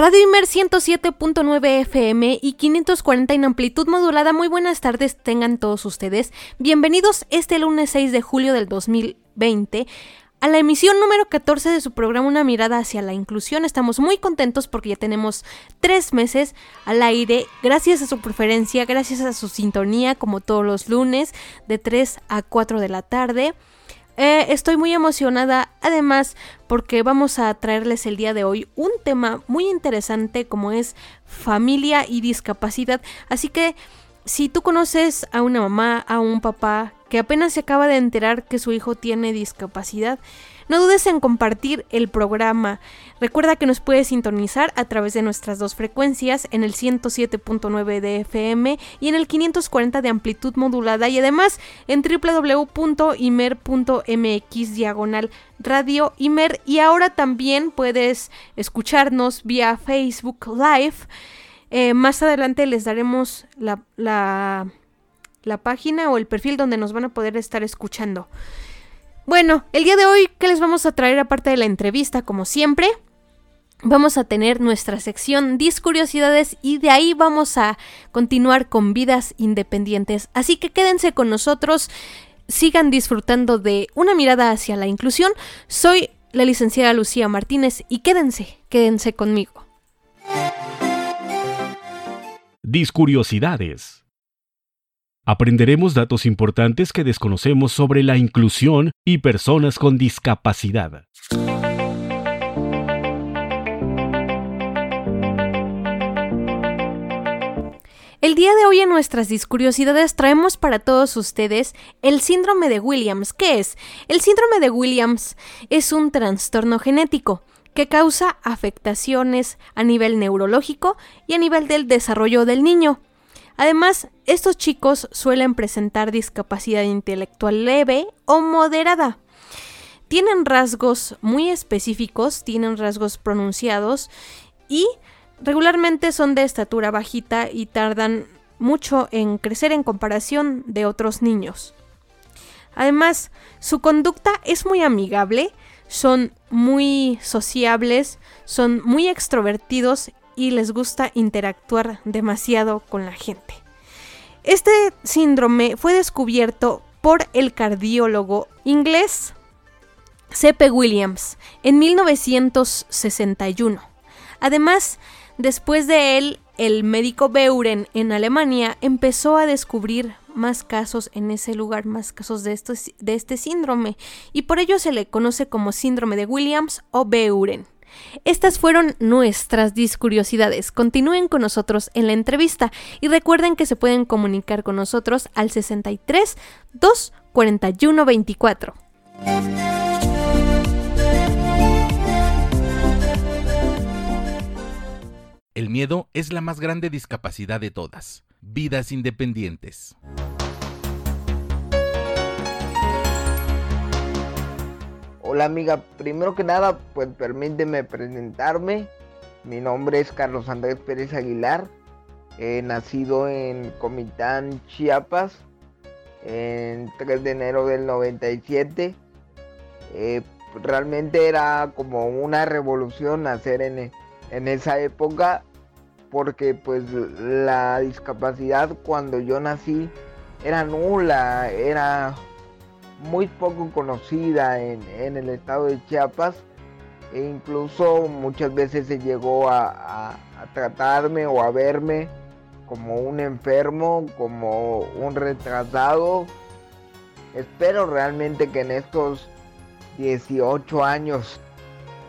Radio Imer 107.9 FM y 540 en amplitud modulada. Muy buenas tardes tengan todos ustedes. Bienvenidos este lunes 6 de julio del 2020 a la emisión número 14 de su programa Una mirada hacia la inclusión. Estamos muy contentos porque ya tenemos tres meses al aire. Gracias a su preferencia, gracias a su sintonía como todos los lunes de 3 a 4 de la tarde. Eh, estoy muy emocionada además porque vamos a traerles el día de hoy un tema muy interesante como es familia y discapacidad. Así que si tú conoces a una mamá, a un papá que apenas se acaba de enterar que su hijo tiene discapacidad, no dudes en compartir el programa. Recuerda que nos puedes sintonizar a través de nuestras dos frecuencias en el 107.9 de FM y en el 540 de amplitud modulada y además en www.imer.mx diagonal radio Imer y ahora también puedes escucharnos vía Facebook Live. Eh, más adelante les daremos la, la, la página o el perfil donde nos van a poder estar escuchando. Bueno, el día de hoy, ¿qué les vamos a traer aparte de la entrevista? Como siempre, vamos a tener nuestra sección Discuriosidades y de ahí vamos a continuar con vidas independientes. Así que quédense con nosotros, sigan disfrutando de una mirada hacia la inclusión. Soy la licenciada Lucía Martínez y quédense, quédense conmigo. Discuriosidades. Aprenderemos datos importantes que desconocemos sobre la inclusión y personas con discapacidad. El día de hoy en nuestras discuriosidades traemos para todos ustedes el síndrome de Williams. ¿Qué es? El síndrome de Williams es un trastorno genético que causa afectaciones a nivel neurológico y a nivel del desarrollo del niño. Además, estos chicos suelen presentar discapacidad intelectual leve o moderada. Tienen rasgos muy específicos, tienen rasgos pronunciados y regularmente son de estatura bajita y tardan mucho en crecer en comparación de otros niños. Además, su conducta es muy amigable, son muy sociables, son muy extrovertidos y les gusta interactuar demasiado con la gente. Este síndrome fue descubierto por el cardiólogo inglés C.P. Williams en 1961. Además, después de él, el médico Beuren en Alemania empezó a descubrir más casos en ese lugar, más casos de, de este síndrome, y por ello se le conoce como síndrome de Williams o Beuren. Estas fueron nuestras discuriosidades. Continúen con nosotros en la entrevista y recuerden que se pueden comunicar con nosotros al 63 241 24. El miedo es la más grande discapacidad de todas. Vidas independientes. Hola amiga, primero que nada, pues permíteme presentarme. Mi nombre es Carlos Andrés Pérez Aguilar, he nacido en Comitán, Chiapas, en 3 de enero del 97. Eh, realmente era como una revolución nacer en, en esa época porque pues la discapacidad cuando yo nací era nula, era muy poco conocida en, el estado de Chiapas e incluso muchas veces se llegó a, tratarme o a verme como un enfermo, como un retrasado. Espero realmente que en estos 18 años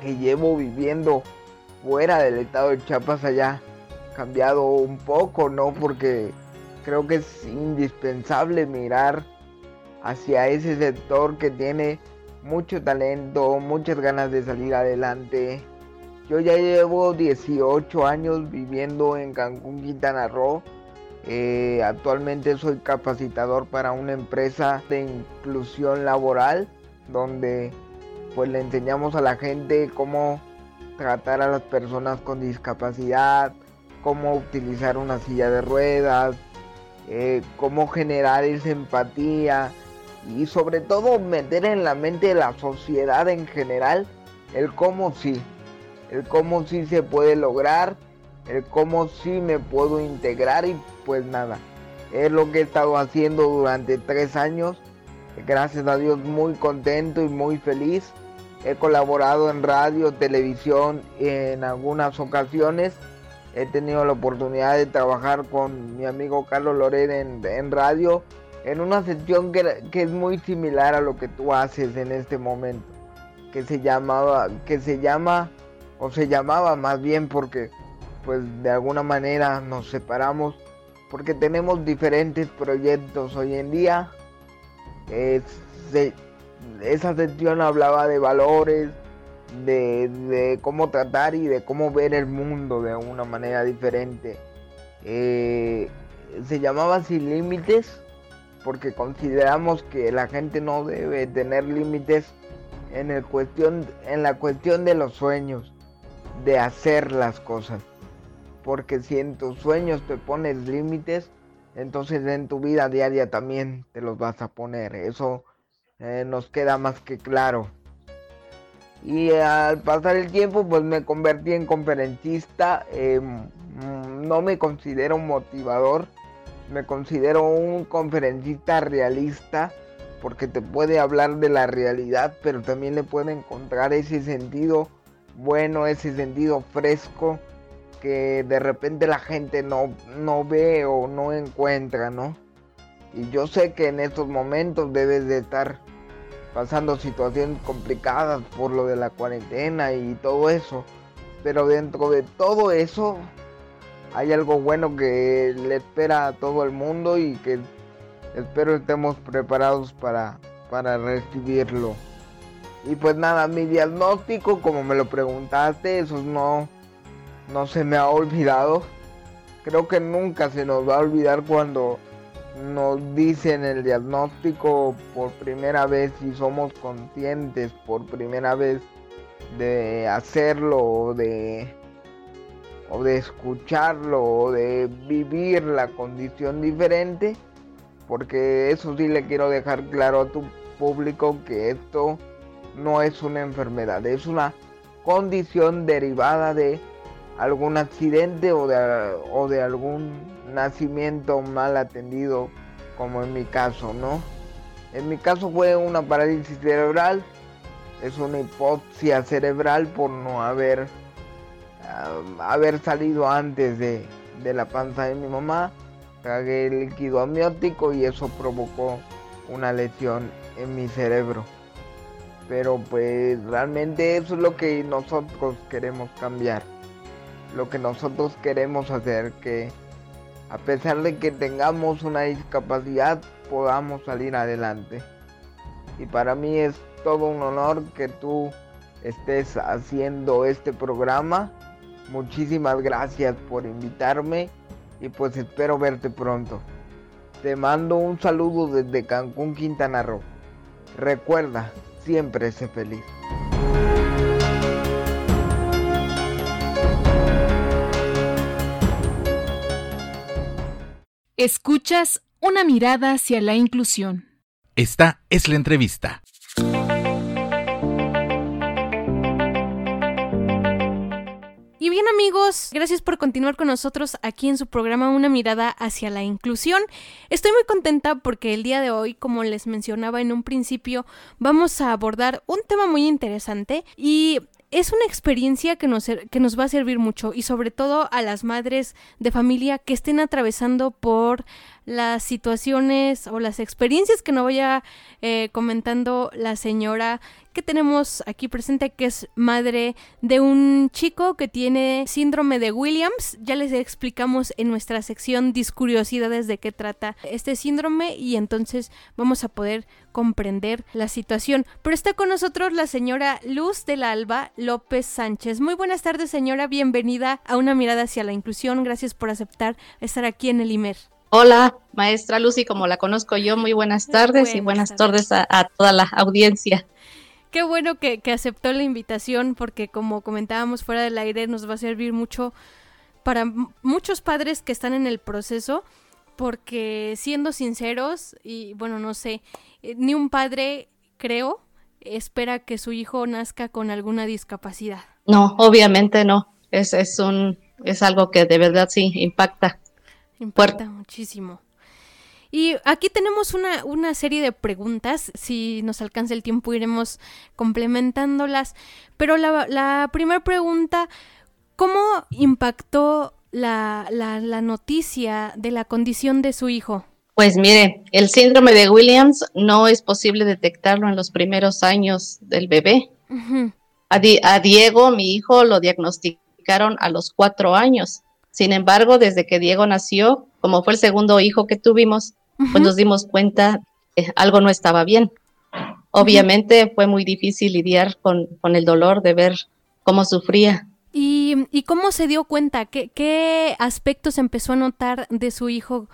que llevo viviendo fuera del estado de Chiapas haya cambiado un poco, ¿no? Porque creo que es indispensable mirar hacia ese sector que tiene mucho talento, muchas ganas de salir adelante. Yo ya llevo 18 años viviendo en Cancún, Quintana Roo. Eh, actualmente soy capacitador para una empresa de inclusión laboral donde pues le enseñamos a la gente cómo tratar a las personas con discapacidad, cómo utilizar una silla de ruedas, eh, cómo generar esa empatía, y sobre todo meter en la mente de la sociedad en general el cómo sí, el cómo sí se puede lograr, el cómo sí me puedo integrar y pues nada, es lo que he estado haciendo durante tres años, gracias a Dios muy contento y muy feliz, he colaborado en radio, televisión en algunas ocasiones, he tenido la oportunidad de trabajar con mi amigo Carlos Loret en, en radio, en una sección que, es muy similar a lo que tú haces en este momento, que se llamaba, que se llama, o se llamaba más bien porque pues de alguna manera nos separamos porque tenemos diferentes proyectos hoy en día. esa sección hablaba de valores, de, cómo tratar y de cómo ver el mundo de una manera diferente. Eh, se llamaba Sin Límites porque consideramos que la gente no debe tener límites en, el cuestión, en la cuestión de los sueños, de hacer las cosas. Porque si en tus sueños te pones límites, entonces en tu vida diaria también te los vas a poner. Eso eh, nos queda más que claro. Y al pasar el tiempo, pues me convertí en conferencista. Em, no me considero motivador me considero un conferencista realista porque te puede hablar de la realidad, pero también le puede encontrar ese sentido bueno, ese sentido fresco que de repente la gente no, no ve o no encuentra, ¿no? Y yo sé que en estos momentos debes de estar pasando situaciones complicadas por lo de la cuarentena y todo eso. Pero dentro de todo eso hay algo bueno que le espera a todo el mundo y que espero estemos preparados para, para recibirlo. Y pues nada, mi diagnóstico, como me lo preguntaste, eso no, no se me ha olvidado. Creo que nunca se nos va a olvidar cuando nos dicen el diagnóstico por primera vez y somos conscientes por primera vez de hacerlo o de o de escucharlo o de vivir la condición diferente, porque eso sí le quiero dejar claro a tu público que esto no es una enfermedad, es una condición derivada de algún accidente o de, o de algún nacimiento mal atendido, como en mi caso, ¿no? En mi caso fue una parálisis cerebral, es una hipoxia cerebral por no haber haber salido antes de, la panza de mi mamá, tragué el líquido amniótico y eso provocó una lesión en mi cerebro. Pero pues realmente eso es lo que nosotros queremos cambiar. Lo que nosotros queremos hacer que a pesar de que tengamos una discapacidad podamos salir adelante. Y para mí es todo un honor que tú estés haciendo este programa Muchísimas gracias por invitarme y pues espero verte pronto. Te mando un saludo desde Cancún, Quintana Roo. Recuerda, siempre sé feliz. Escuchas una mirada hacia la inclusión. Esta es la entrevista. Bien amigos, gracias por continuar con nosotros aquí en su programa Una mirada hacia la inclusión. Estoy muy contenta porque el día de hoy, como les mencionaba en un principio, vamos a abordar un tema muy interesante y es una experiencia que nos, que nos va a servir mucho y sobre todo a las madres de familia que estén atravesando por las situaciones o las experiencias que nos vaya eh, comentando la señora que tenemos aquí presente, que es madre de un chico que tiene síndrome de Williams. Ya les explicamos en nuestra sección Discuriosidades de qué trata este síndrome y entonces vamos a poder comprender la situación. Pero está con nosotros la señora Luz del Alba López Sánchez. Muy buenas tardes, señora. Bienvenida a Una Mirada hacia la Inclusión. Gracias por aceptar estar aquí en el IMER. Hola, maestra Lucy, como la conozco yo, muy buenas tardes y buenas tardes, a, toda la audiencia. Qué bueno que, que, aceptó la invitación porque como comentábamos fuera del aire nos va a servir mucho para muchos padres que están en el proceso porque siendo sinceros y bueno, no sé, eh, ni un padre, creo, espera que su hijo nazca con alguna discapacidad. No, obviamente no. Es, es un es algo que de verdad sí impacta Importa muchísimo. Y aquí tenemos una, una, serie de preguntas, si nos alcanza el tiempo iremos complementándolas, pero la, la primera pregunta, ¿cómo impactó la, la, la, noticia de la condición de su hijo? Pues mire, el síndrome de Williams no es posible detectarlo en los primeros años del bebé. a, a Diego, mi hijo, lo diagnosticaron a los cuatro años sin embargo, desde que Diego nació, como fue el segundo hijo que tuvimos, pues nos dimos cuenta que algo no estaba bien. Obviamente fue muy difícil lidiar con, el dolor de ver cómo sufría. ¿Y, cómo se dio cuenta? ¿Qué, aspectos empezó a notar de su hijo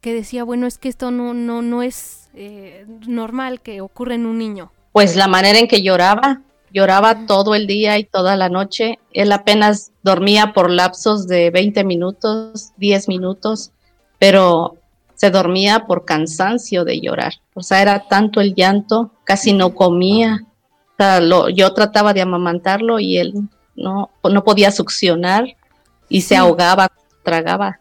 que decía, bueno, es que esto no, no, no es eh, normal que ocurra en un niño? Pues la manera en que lloraba, lloraba todo el día y toda la noche. Él apenas dormía por lapsos de 20 minutos, 10 minutos, pero se dormía por cansancio de llorar. O sea, era tanto el llanto, casi no comía. O sea, yo trataba de amamantarlo y él no, no podía succionar y se ahogaba, tragaba.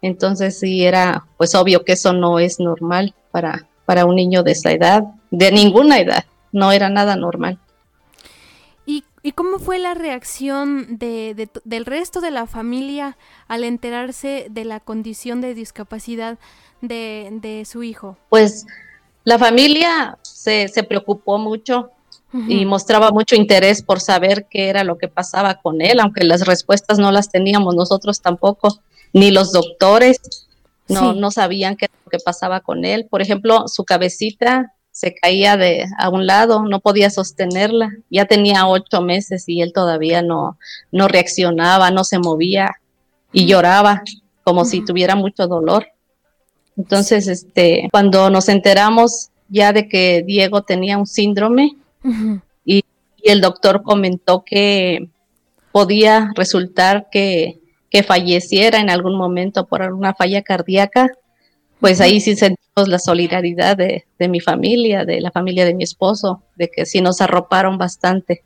Entonces sí era pues obvio que eso no es normal para, para un niño de esa edad, de ninguna edad, no era nada normal. ¿Y cómo fue la reacción de, del resto de la familia al enterarse de la condición de discapacidad de, su hijo? Pues la familia se, preocupó mucho y mostraba mucho interés por saber qué era lo que pasaba con él, aunque las respuestas no las teníamos nosotros tampoco, ni los doctores no, no sabían qué, qué pasaba con él. Por ejemplo, su cabecita se caía de a un lado, no podía sostenerla. Ya tenía ocho meses y él todavía no, no reaccionaba, no se movía y lloraba como si tuviera mucho dolor. Entonces, este, cuando nos enteramos ya de que Diego tenía un síndrome y, el doctor comentó que podía resultar que, que falleciera en algún momento por alguna falla cardíaca, pues ahí sí sentimos la solidaridad de, mi familia, de la familia de mi esposo, de que sí nos arroparon bastante.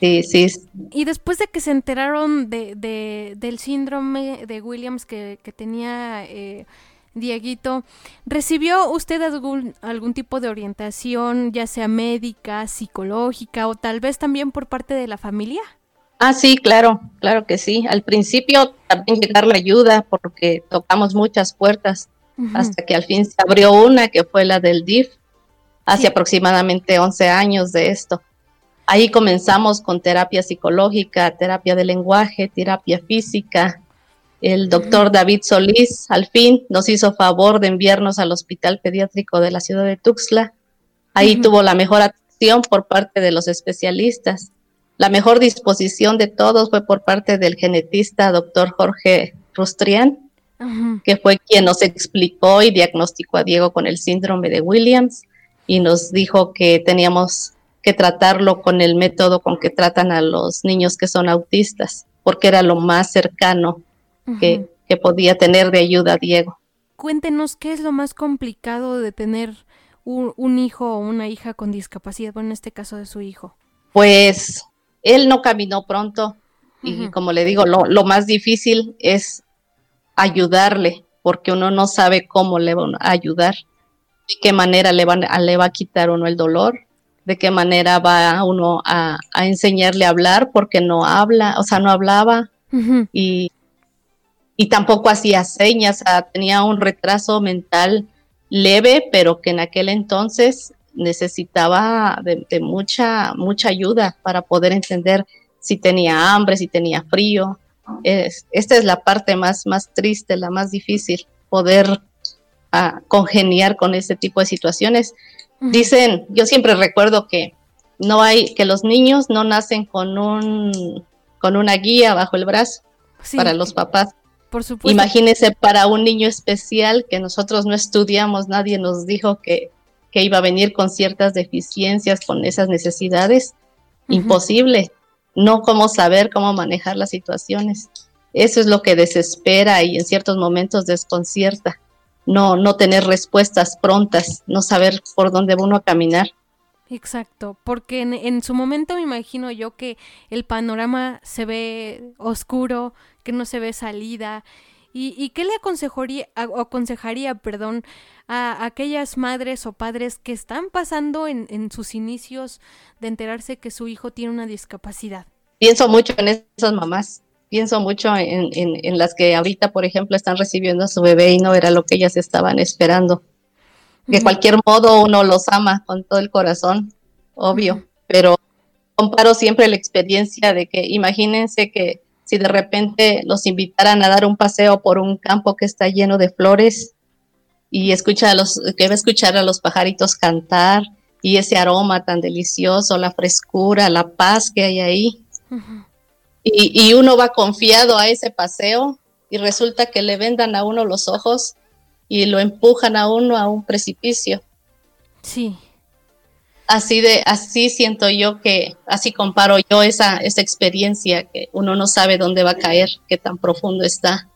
Sí, sí. Y después de que se enteraron de, del síndrome de Williams que, tenía eh, Dieguito, ¿recibió usted algún, algún tipo de orientación, ya sea médica, psicológica o tal vez también por parte de la familia? Ah, sí, claro, claro que sí. Al principio también llegar la ayuda porque tocamos muchas puertas hasta que al fin se abrió una que fue la del DIF, hace aproximadamente 11 años de esto. Ahí comenzamos con terapia psicológica, terapia de lenguaje, terapia física. El doctor David Solís al fin nos hizo favor de enviarnos al Hospital Pediátrico de la ciudad de Tuxtla. Ahí tuvo la mejor atención por parte de los especialistas. La mejor disposición de todos fue por parte del genetista doctor Jorge Rustrián, que fue quien nos explicó y diagnosticó a Diego con el síndrome de Williams y nos dijo que teníamos que tratarlo con el método con que tratan a los niños que son autistas, porque era lo más cercano que, podía tener de ayuda a Diego. Cuéntenos qué es lo más complicado de tener un, hijo o una hija con discapacidad, bueno, en este caso de su hijo. Pues él no caminó pronto y como le digo, lo, lo más difícil es ayudarle, porque uno no sabe cómo le van a ayudar, de qué manera le, van, le va a quitar uno el dolor, de qué manera va uno a, enseñarle a hablar, porque no habla, o sea, no hablaba, y, y tampoco hacía señas, tenía un retraso mental leve, pero que en aquel entonces necesitaba de, mucha, mucha ayuda para poder entender si tenía hambre, si tenía frío. Esta es la parte más, más triste, la más difícil, poder ah, congeniar con ese tipo de situaciones. Dicen, yo siempre recuerdo que no hay, que los niños no nacen con un, con una guía bajo el brazo para los papás. Por supuesto. Imagínese para un niño especial que nosotros no estudiamos, nadie nos dijo que, que iba a venir con ciertas deficiencias, con esas necesidades. Imposible. No cómo saber cómo manejar las situaciones. Eso es lo que desespera y en ciertos momentos desconcierta. No, no tener respuestas prontas, no saber por dónde uno a caminar. Exacto, porque en, su momento me imagino yo que el panorama se ve oscuro, que no se ve salida. ¿Y, y qué le aconsejaría, aconsejaría perdón, a aquellas madres o padres que están pasando en, en sus inicios de enterarse que su hijo tiene una discapacidad? Pienso mucho en esas mamás, pienso mucho en, en, en las que ahorita, por ejemplo, están recibiendo a su bebé y no era lo que ellas estaban esperando. De cualquier modo uno los ama con todo el corazón, obvio, pero comparo siempre la experiencia de que imagínense que si de repente los invitaran a dar un paseo por un campo que está lleno de flores y escucha a los, que va a escuchar a los pajaritos cantar y ese aroma tan delicioso, la frescura, la paz que hay ahí. y, y uno va confiado a ese paseo y resulta que le vendan a uno los ojos y lo empujan a uno a un precipicio. Sí. Así de, así siento yo que, así comparo yo esa, esa experiencia que uno no sabe dónde va a caer, qué tan profundo está.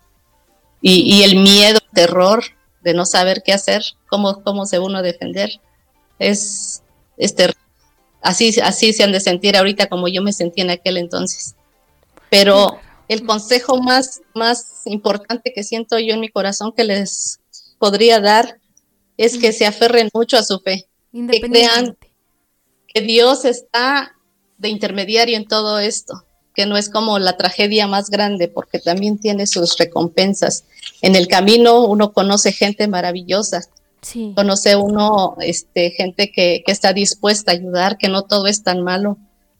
Y, el miedo, terror de no saber qué hacer, cómo, cómo se uno defender, es, es Así, así se han de sentir ahorita como yo me sentí en aquel entonces. Pero el consejo más, más importante que siento yo en mi corazón que les podría dar es que se aferren mucho a su fe, que crean que Dios está de intermediario en todo esto, que no es como la tragedia más grande, porque también tiene sus recompensas. En el camino uno conoce gente maravillosa, conoce uno este, gente que, está dispuesta a ayudar, que no todo es tan malo.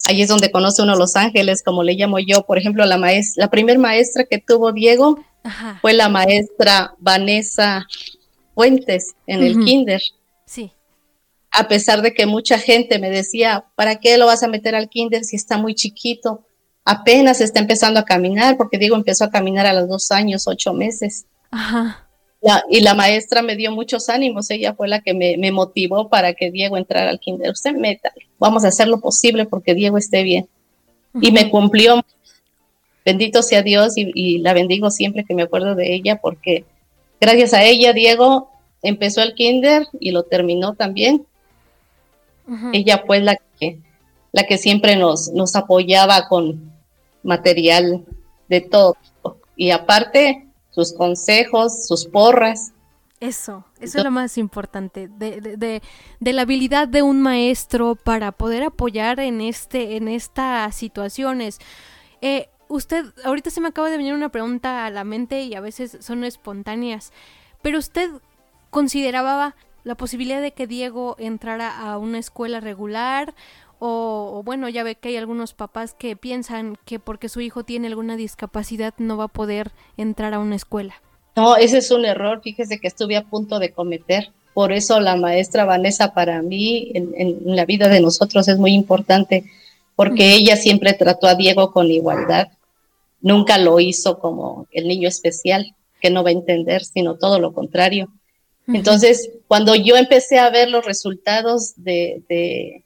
Ahí es donde conoce uno los ángeles, como le llamo yo. Por ejemplo, la maestra, la primer maestra que tuvo Diego fue la maestra Vanessa Fuentes en el kinder. A pesar de que mucha gente me decía, ¿para qué lo vas a meter al kinder si está muy chiquito? Apenas está empezando a caminar, porque digo, empezó a caminar a los dos años, ocho meses. Ajá. y la maestra me dio muchos ánimos, ella fue la que me, motivó para que Diego entrara al kinder. Usted meta, vamos a hacer lo posible porque Diego esté bien. Y me cumplió bendito sea Dios y, la bendigo siempre que me acuerdo de ella porque gracias a ella Diego empezó el kinder y lo terminó también. Ella fue la que, la que siempre nos, nos apoyaba con material de todo. Y aparte, sus consejos, sus porras. Eso, eso es lo más importante, de, de, de, la habilidad de un maestro para poder apoyar en, este, en estas situaciones. Eh, usted, ahorita se me acaba de venir una pregunta a la mente y a veces son espontáneas, pero usted consideraba la posibilidad de que Diego entrara a una escuela regular o, bueno, ya ve que hay algunos papás que piensan que porque su hijo tiene alguna discapacidad no va a poder entrar a una escuela. No, ese es un error, fíjese que estuve a punto de cometer. Por eso la maestra Vanessa para mí en, en la vida de nosotros es muy importante, porque ella siempre trató a Diego con igualdad nunca lo hizo como el niño especial, que no va a entender, sino todo lo contrario. Entonces, cuando yo empecé a ver los resultados de,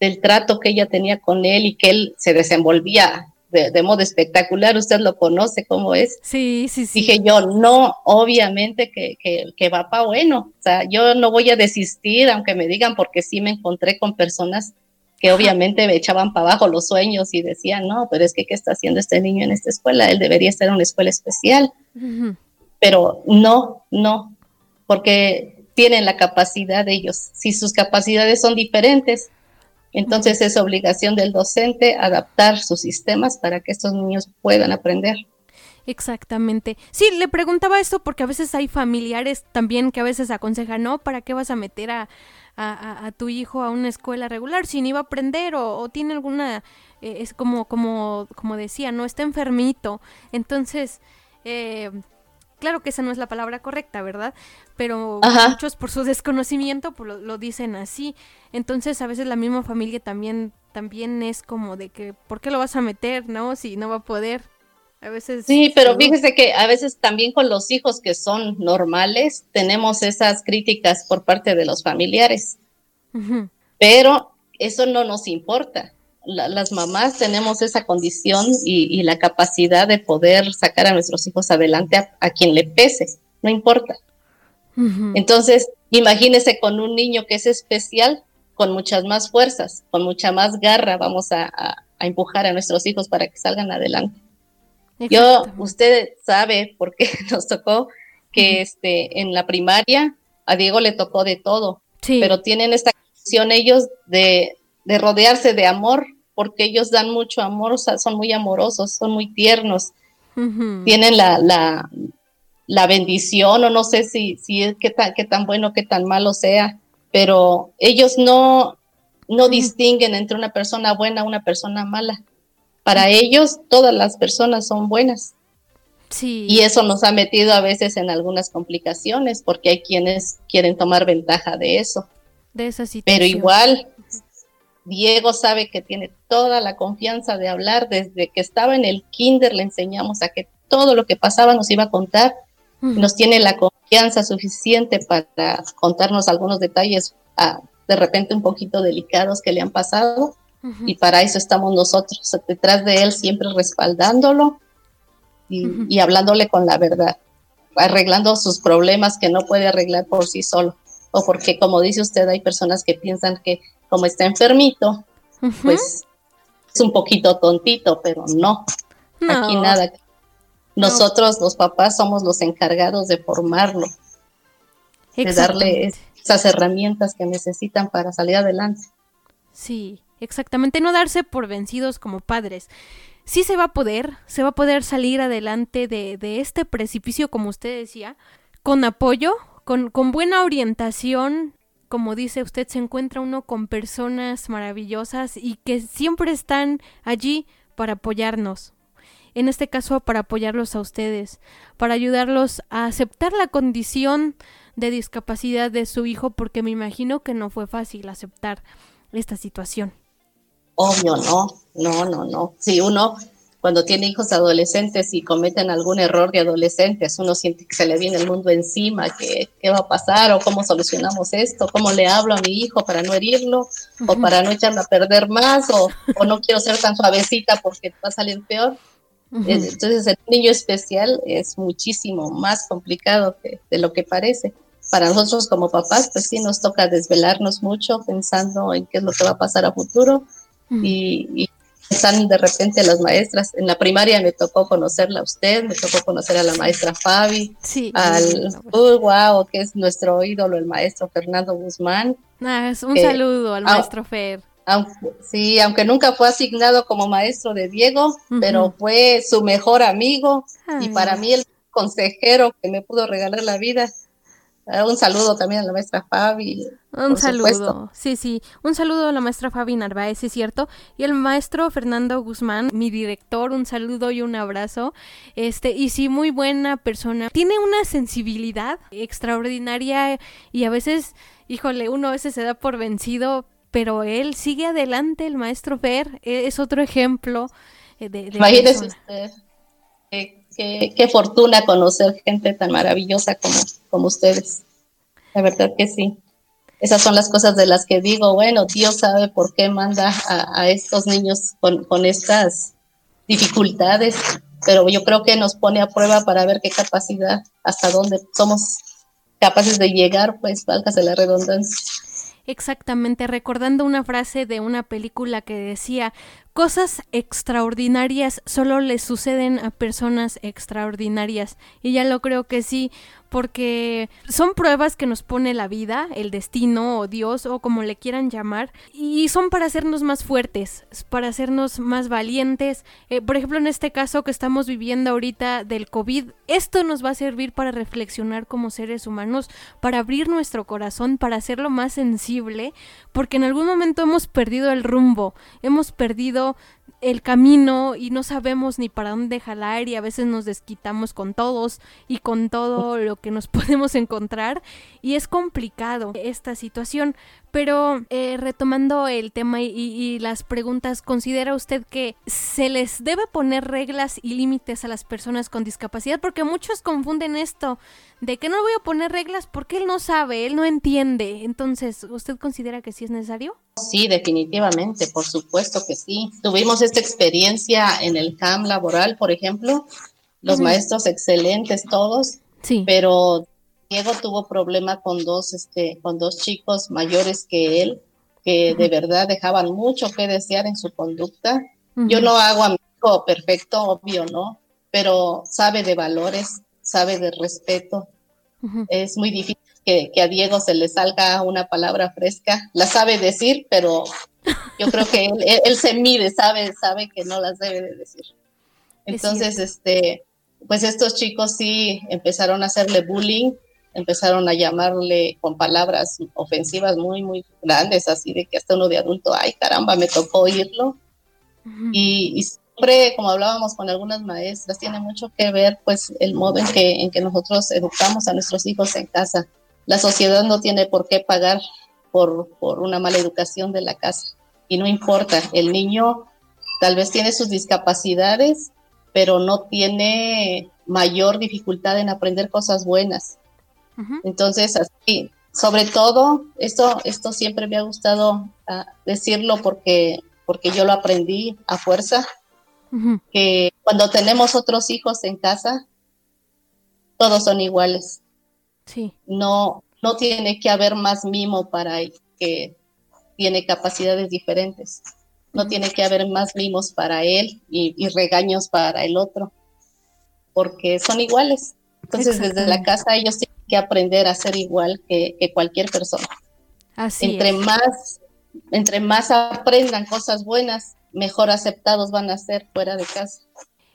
del trato que ella tenía con él y que él se desenvolvía de, modo espectacular, usted lo conoce cómo es. Sí, sí, sí. Dije yo, no, obviamente que, que, que va para bueno, o sea, yo no voy a desistir, aunque me digan, porque sí me encontré con personas que obviamente me echaban para abajo los sueños y decían, no, pero es que ¿qué está haciendo este niño en esta escuela? Él debería estar en una escuela especial. Pero no, no, porque tienen la capacidad de ellos. Si sus capacidades son diferentes, entonces es obligación del docente adaptar sus sistemas para que estos niños puedan aprender. Exactamente. Sí, le preguntaba esto porque a veces hay familiares también que a veces aconsejan, no, ¿para qué vas a meter a, tu hijo a una escuela regular si ni va a aprender o, tiene alguna, eh, es como, como, como decía, no está enfermito. Entonces, eh, claro que esa no es la palabra correcta, ¿verdad? Pero muchos por su desconocimiento pues, lo, dicen así. Entonces a veces la misma familia también, también es como de que, ¿por qué lo vas a meter, no? Si no va a poder. A veces... Sí, pero fíjese que a veces también con los hijos que son normales tenemos esas críticas por parte de los familiares. Pero eso no nos importa las mamás tenemos esa condición y, la capacidad de poder sacar a nuestros hijos adelante a, quien le pese, no importa. Entonces, imagínese con un niño que es especial, con muchas más fuerzas, con mucha más garra, vamos a, empujar a nuestros hijos para que salgan adelante. Yo, usted sabe, porque nos tocó que este, en la primaria a Diego le tocó de todo, pero tienen esta condición ellos de, de rodearse de amor, porque ellos dan mucho amor, o sea, son muy amorosos, son muy tiernos, tienen la, la, la, bendición, o no sé si, si es qué tan, qué tan bueno, qué tan malo sea, pero ellos no, no distinguen entre una persona buena una persona mala. Para ellos, todas las personas son buenas. Sí. Y eso nos ha metido a veces en algunas complicaciones, porque hay quienes quieren tomar ventaja de eso. De esa situación. Pero igual, Diego sabe que tiene toda la confianza de hablar. Desde que estaba en el kinder le enseñamos a que todo lo que pasaba nos iba a contar. Nos tiene la confianza suficiente para contarnos algunos detalles ah, de repente un poquito delicados que le han pasado. Y para eso estamos nosotros, detrás de él, siempre respaldándolo y, y hablándole con la verdad, arreglando sus problemas que no puede arreglar por sí solo. O porque, como dice usted, hay personas que piensan que como está enfermito, pues es un poquito tontito, pero no, aquí nada. Nosotros los papás somos los encargados de formarlo, de darle esas herramientas que necesitan para salir adelante. Sí, exactamente, no darse por vencidos como padres. Sí se va a poder, se va a poder salir adelante de, de este precipicio, como usted decía, con apoyo, con, con buena orientación, como dice usted, se encuentra uno con personas maravillosas y que siempre están allí para apoyarnos. En este caso, para apoyarlos a ustedes, para ayudarlos a aceptar la condición de discapacidad de su hijo, porque me imagino que no fue fácil aceptar esta situación. Obvio, no, no, no, no. Si uno cuando tiene hijos adolescentes y cometen algún error de adolescentes, uno siente que se le viene el mundo encima, que qué va a pasar o cómo solucionamos esto, cómo le hablo a mi hijo para no herirlo o para no echarme a perder más o, no quiero ser tan suavecita porque va a salir peor. Eh, entonces el niño especial es muchísimo más complicado que, de lo que parece. Para nosotros como papás, pues sí nos toca desvelarnos mucho pensando en qué es lo que va a pasar a futuro y están de repente las maestras. En la primaria me tocó conocerla a usted, me tocó conocer a la maestra Fabi, sí, al uh, wow, que es nuestro ídolo, el maestro Fernando Guzmán. Ah, es un saludo al maestro Fer. sí, aunque nunca fue asignado como maestro de Diego, pero fue su mejor amigo y para mí el consejero que me pudo regalar la vida. Ah, un saludo también a la maestra Fabi. Un saludo, sí, sí. Un saludo a la maestra Fabi Narváez, es cierto. Y el maestro Fernando Guzmán, mi director, un saludo y un abrazo. Este, y sí, muy buena persona. Tiene una sensibilidad extraordinaria y a veces, híjole, uno a veces se da por vencido, pero él sigue adelante, el maestro Fer, e, es otro ejemplo eh, de... de Imagínese usted. Qué, fortuna conocer gente tan maravillosa como, como ustedes. La verdad que sí. Esas son las cosas de las que digo, bueno, Dios sabe por qué manda a, estos niños con, con, estas dificultades, pero yo creo que nos pone a prueba para ver qué capacidad, hasta dónde somos capaces de llegar, pues, válgase la redundancia. Exactamente, recordando una frase de una película que decía, cosas extraordinarias solo le suceden a personas extraordinarias. Y ya lo creo que sí, porque son pruebas que nos pone la vida, el destino o Dios o como le quieran llamar, y son para hacernos más fuertes, para hacernos más valientes. Eh, por ejemplo, en este caso que estamos viviendo ahorita del COVID, esto nos va a servir para reflexionar como seres humanos, para abrir nuestro corazón, para hacerlo más sensible, porque en algún momento hemos perdido el rumbo, hemos perdido el camino y no sabemos ni para dónde jalar y a veces nos desquitamos con todos y con todo lo que nos podemos encontrar y es complicado esta situación. Pero eh, retomando el tema y, las preguntas, ¿considera usted que se les debe poner reglas y límites a las personas con discapacidad? Porque muchos confunden esto de que no voy a poner reglas porque él no sabe, él no entiende. Entonces, ¿usted considera que sí es necesario? Sí, definitivamente, por supuesto que sí. Tuvimos esta experiencia en el CAM laboral, por ejemplo, los maestros excelentes todos, sí. pero Diego tuvo problema con dos, este, con dos chicos mayores que él, que de verdad dejaban mucho que desear en su conducta. Yo no hago amigo perfecto, obvio, ¿no? Pero sabe de valores, sabe de respeto. Es muy difícil que, a Diego se le salga una palabra fresca. La sabe decir, pero yo creo que él, se mide, sabe, sabe que no las debe de decir. Entonces, este, pues estos chicos sí empezaron a hacerle bullying empezaron a llamarle con palabras ofensivas muy, muy grandes, así de que hasta uno de adulto, ay caramba, me tocó oírlo. y, siempre, como hablábamos con algunas maestras, tiene mucho que ver pues el modo en que, en que nosotros educamos a nuestros hijos en casa. La sociedad no tiene por qué pagar por, por una mala educación de la casa. Y no importa, el niño tal vez tiene sus discapacidades, pero no tiene mayor dificultad en aprender cosas buenas entonces, así, sobre todo, esto, esto siempre me ha gustado ah, decirlo porque, porque yo lo aprendí a fuerza, que cuando tenemos otros hijos en casa, todos son iguales. Sí. No, no tiene que haber más mimo para el que tiene capacidades diferentes. No tiene que haber más mimos para él y, y regaños para el otro, porque son iguales. Entonces, desde la casa ellos tienen que aprender a ser igual que, cualquier persona. Así entre más entre más aprendan cosas buenas, mejor aceptados van a ser fuera de casa.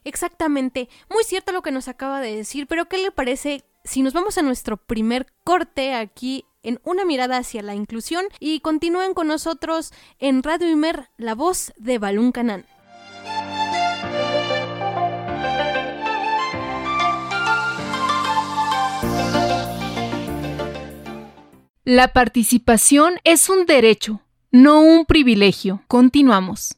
Exactamente, muy cierto lo que nos acaba de decir, pero ¿qué le parece si nos vamos a nuestro primer corte aquí en una mirada hacia la inclusión y continúen con nosotros en Radio Imer, la voz de Balún Canán? La participación es un derecho, no un privilegio. Continuamos.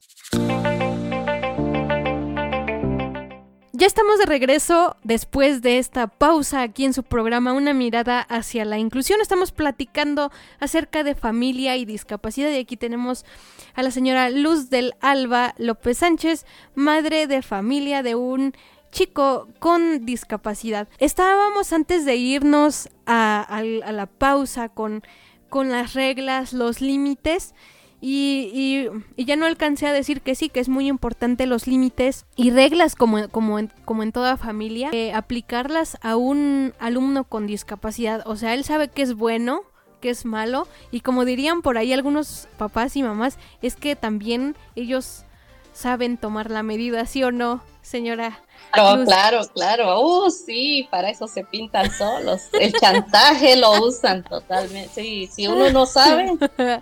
Ya estamos de regreso después de esta pausa aquí en su programa Una mirada hacia la inclusión. Estamos platicando acerca de familia y discapacidad y aquí tenemos a la señora Luz del Alba López Sánchez, madre de familia de un chico con discapacidad. Estábamos antes de irnos a, la pausa con, las reglas, los límites. Y, ya no alcancé a decir que sí, que es muy importante los límites y reglas como, como, en, como en toda familia, eh, aplicarlas a un alumno con discapacidad. O sea, él sabe que es bueno, que es malo y como dirían por ahí algunos papás y mamás, es que también ellos saben tomar la medida, ¿sí o no, señora? Claro, claro, claro. Uh, sí, para eso se pintan solos. El chantaje lo usan totalmente. Sí, si uno no sabe.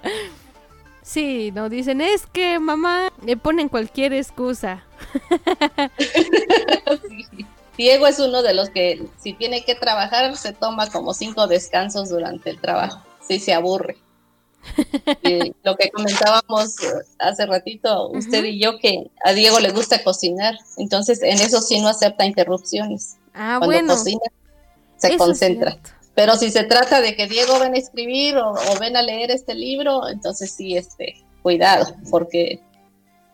Sí, no dicen, es que mamá le ponen cualquier excusa. Diego es uno de los que si tiene que trabajar se toma como cinco descansos durante el trabajo. Sí, se aburre lo que comentábamos hace ratito, usted y yo, que a Diego le gusta cocinar, entonces en eso sí no acepta interrupciones. Ah, Cuando cocina, se concentra. Pero si se trata de que Diego ven a escribir o, ven a leer este libro, entonces sí, este, cuidado, porque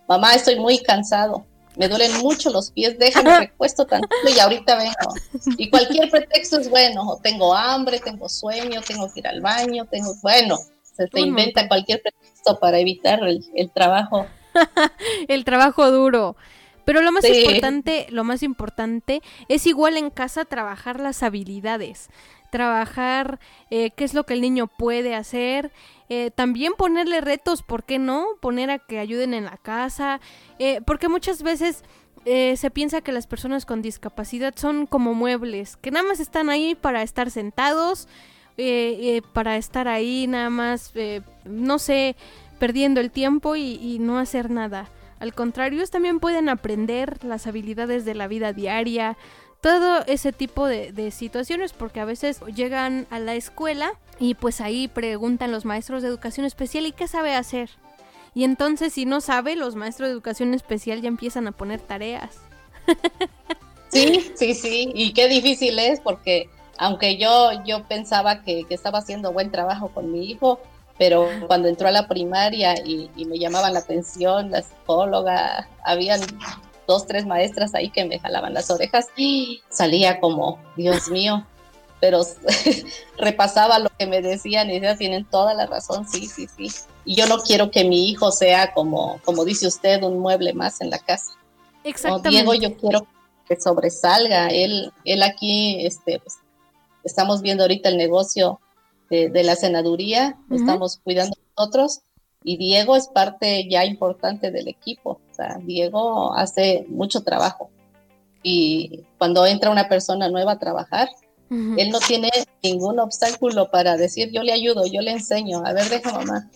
mamá, estoy muy cansado, me duelen mucho los pies, déjame recuesto tanto y ahorita vengo. Y cualquier pretexto es bueno, tengo hambre, tengo sueño, tengo que ir al baño, tengo, bueno, se, inventa cualquier pretexto para evitar el, trabajo. El trabajo duro. Pero lo más importante, lo más importante es igual en casa trabajar las habilidades, trabajar eh, qué es lo que el niño puede hacer, eh, también ponerle retos, ¿por qué no? Poner a que ayuden en la casa, eh, porque muchas veces se piensa que las personas con discapacidad son como muebles, que nada más están ahí para estar sentados, para estar ahí nada más, no sé, perdiendo el tiempo y no hacer nada. Al contrario, también pueden aprender las habilidades de la vida diaria, todo ese tipo de, situaciones, porque a veces llegan a la escuela y pues ahí preguntan los maestros de educación especial y qué sabe hacer. Y entonces si no sabe, los maestros de educación especial ya empiezan a poner tareas. Sí, sí, sí, y qué difícil es porque aunque yo, yo pensaba que, que estaba haciendo buen trabajo con mi hijo, pero cuando entró a la primaria y, me llamaban la atención, la psicóloga, habían dos, tres maestras ahí que me jalaban las orejas, y salía como, Dios mío, pero repasaba lo que me decían y decía, tienen toda la razón, sí, sí, sí. Y yo no quiero que mi hijo sea como, como dice usted, un mueble más en la casa. Exactamente. Diego, yo quiero que sobresalga. Él, él aquí, este, pues, estamos viendo ahorita el negocio de, la senaduría, estamos cuidando nosotros y Diego es parte ya importante del equipo. O sea, Diego hace mucho trabajo y cuando entra una persona nueva a trabajar, él no tiene ningún obstáculo para decir yo le ayudo, yo le enseño, a ver, deja mamá,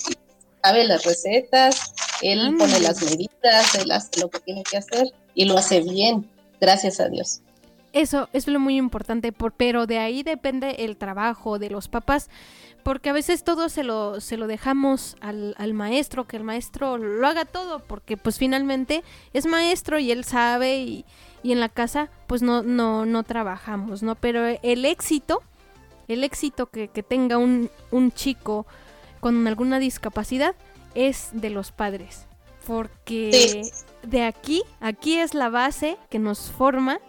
sabe las recetas, él pone las medidas, él hace lo que tiene que hacer y lo hace bien, gracias a Dios. Eso, es lo muy importante, por, pero de ahí depende el trabajo de los papás, porque a veces todo se lo, se lo dejamos al, al, maestro, que el maestro lo haga todo, porque pues finalmente es maestro y él sabe y, y en la casa pues no, no, no trabajamos, ¿no? Pero el éxito, el éxito que, que tenga un, un chico con alguna discapacidad es de los padres, porque de aquí, aquí es la base que nos forma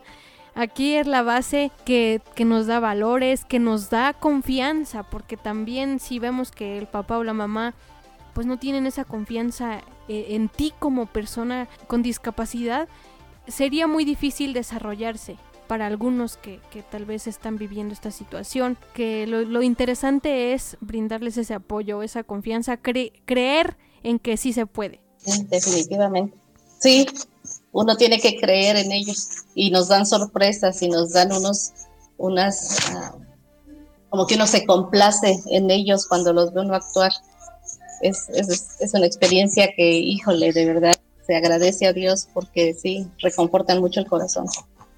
Aquí es la base que, nos da valores, que nos da confianza, porque también si vemos que el papá o la mamá pues no tienen esa confianza eh, en ti como persona con discapacidad, sería muy difícil desarrollarse para algunos que, tal vez están viviendo esta situación, que lo, interesante es brindarles ese apoyo, esa confianza, creer en que sí se puede. definitivamente. Sí, uno tiene que creer en ellos y nos dan sorpresas y nos dan unos, unas, ah, como que uno se complace en ellos cuando los ve uno actuar. Es, es, es, una experiencia que, híjole, de verdad, se agradece a Dios porque sí, reconfortan mucho el corazón.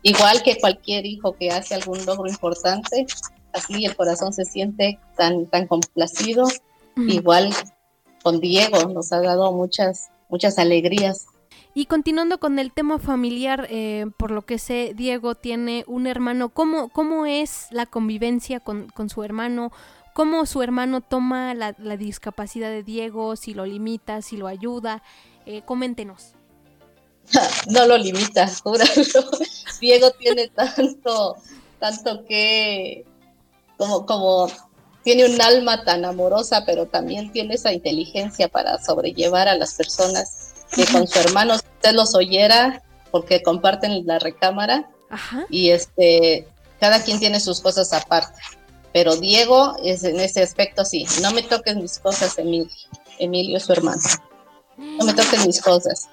Igual que cualquier hijo que hace algún logro importante, así el corazón se siente tan, tan complacido. Igual con Diego nos ha dado muchas, muchas alegrías y continuando con el tema familiar, eh, por lo que sé, Diego tiene un hermano. ¿Cómo, cómo es la convivencia con, su hermano? ¿Cómo su hermano toma la, discapacidad de Diego? Si lo limita, si lo ayuda. Eh, coméntenos. No lo limita, júralo. Diego tiene tanto, tanto que, como, como tiene un alma tan amorosa, pero también tiene esa inteligencia para sobrellevar a las personas que con su hermano, usted los oyera, porque comparten la recámara, y este, cada quien tiene sus cosas aparte. Pero Diego es en ese aspecto sí, no me toques mis cosas, Emilio. Emilio es su hermano. No me toques mis cosas.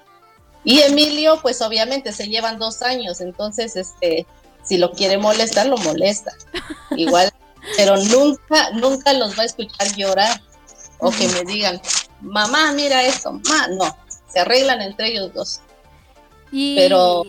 Y Emilio, pues obviamente se llevan dos años, entonces este, si lo quiere molestar, lo molesta. Igual, pero nunca, nunca los va a escuchar llorar o que me digan, mamá, mira esto, mamá, no se arreglan entre ellos dos. Pero,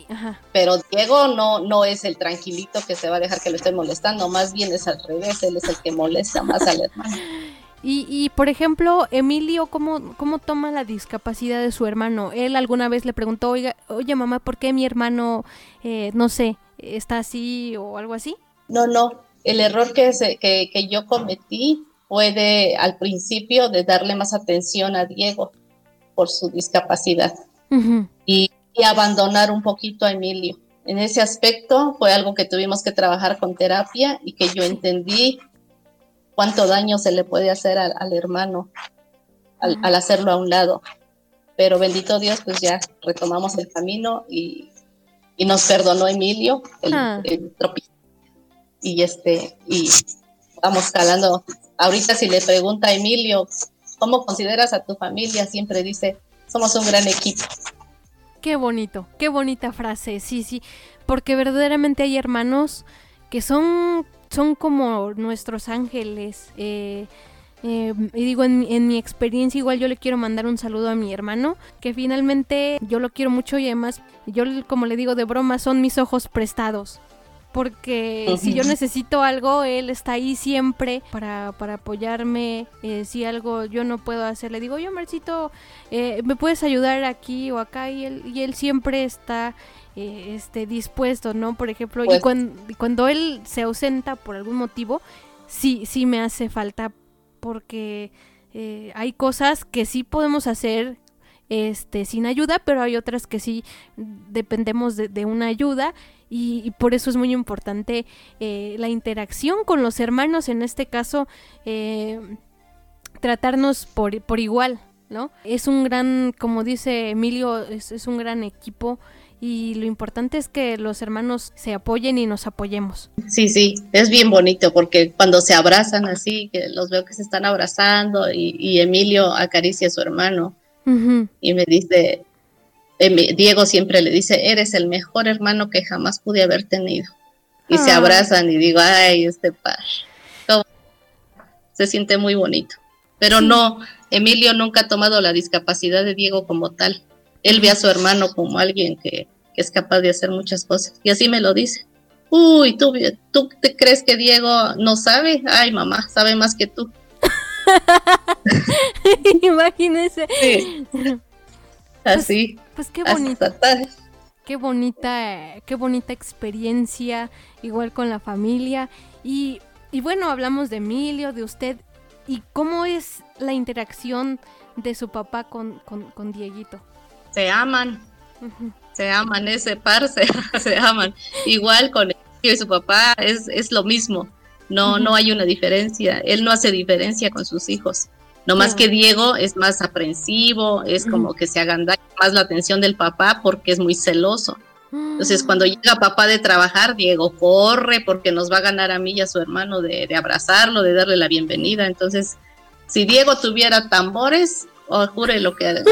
pero Diego no, no es el tranquilito que se va a dejar que lo estén molestando, más bien es al revés, él es el que molesta más al hermano. Y, y por ejemplo, Emilio, ¿cómo, ¿cómo toma la discapacidad de su hermano? Él alguna vez le preguntó, oiga, oye mamá, ¿por qué mi hermano, eh, no sé, está así o algo así? No, no, el error que, se, que, que yo cometí fue de, al principio de darle más atención a Diego por su discapacidad y, abandonar un poquito a Emilio. En ese aspecto fue algo que tuvimos que trabajar con terapia y que yo entendí cuánto daño se le puede hacer al, hermano al, hacerlo a un lado. pero bendito Dios, pues ya retomamos el camino y, nos perdonó Emilio, el, ah. y este, y vamos calando. Ahorita si le pregunta a Emilio, ¿cómo consideras a tu familia? Siempre dice, somos un gran equipo. Qué bonito, qué bonita frase, sí, sí, porque verdaderamente hay hermanos que son, son como nuestros ángeles. Eh, eh, y digo, en, en, mi experiencia igual yo le quiero mandar un saludo a mi hermano, que finalmente yo lo quiero mucho y además yo como le digo de broma son mis ojos prestados. Porque si yo necesito algo, él está ahí siempre para, para apoyarme. Eh, si algo yo no puedo hacer, le digo, yo, Marcito, eh, ¿me puedes ayudar aquí o acá? Y él, y él siempre está este, dispuesto, ¿no? Por ejemplo, y pues cuando, cuando él se ausenta por algún motivo, sí, sí me hace falta porque eh, hay cosas que sí podemos hacer este, sin ayuda, pero hay otras que sí dependemos de, una ayuda y, por eso es muy importante eh, la interacción con los hermanos, en este caso, eh, tratarnos por, por, igual, ¿no? Es un gran, como dice Emilio, es, es un gran equipo y lo importante es que los hermanos se apoyen y nos apoyemos. Sí, sí, es bien bonito porque cuando se abrazan así, que los veo que se están abrazando y, Emilio acaricia a su hermano y me dice, Diego siempre le dice, eres el mejor hermano que jamás pude haber tenido. Y se ah. abrazan y digo, ay, este par. Se siente muy bonito. Pero no, Emilio nunca ha tomado la discapacidad de Diego como tal él ve a su hermano como alguien que, es capaz de hacer muchas cosas. Y así me lo dice. Uy, ¿tú, ¿tú te crees que Diego no sabe? Ay, mamá, sabe más que tú. Imagínese. Así. Pues, qué bonita. Qué bonita, qué bonita experiencia, igual con la familia. Y, y bueno, hablamos de Emilio, de usted. ¿Y cómo es la interacción de su papá con, con, con Dieguito? se aman, se aman, ese par se, aman. Igual con él y su papá es, es lo mismo, no, no hay una diferencia, él no hace diferencia con sus hijos. No más que Diego es más aprensivo, es como que se aganda más la atención del papá porque es muy celoso. Entonces, cuando llega papá de trabajar, Diego corre porque nos va a ganar a mí y a su hermano de, abrazarlo, de darle la bienvenida. Entonces, si Diego tuviera tambores, oh, jure lo que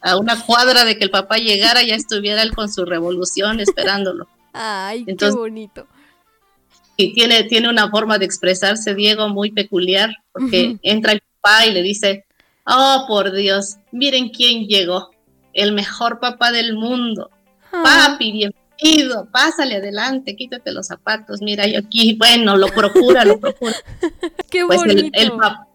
a una cuadra de que el papá llegara, ya estuviera él con su revolución esperándolo. Ay, qué bonito. Y tiene, tiene una forma de expresarse, Diego, muy peculiar, porque entra el papá y le dice, oh, por Dios, miren quién llegó, el mejor papá del mundo. Ah. Papi, bienvenido, pásale adelante, quítate los zapatos, mira, yo aquí, bueno, lo procura, lo procura. qué pues bonito. el, el,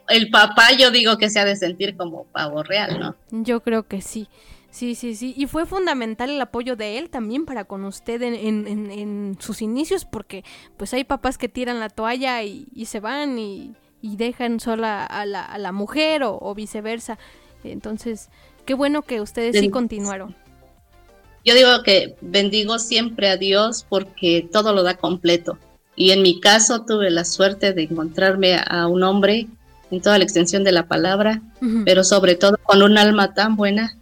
el papá yo digo que se ha de sentir como pavo real, ¿no? Yo creo que sí. Sí, sí, sí. Y fue fundamental el apoyo de él también para con usted en, sus inicios, porque pues hay papás que tiran la toalla y, se van y, dejan sola a la, a la mujer o, viceversa. Entonces, qué bueno que ustedes sí continuaron. Yo digo que bendigo siempre a Dios porque todo lo da completo. Y en mi caso tuve la suerte de encontrarme a un hombre en toda la extensión de la palabra, pero sobre todo con un alma tan buena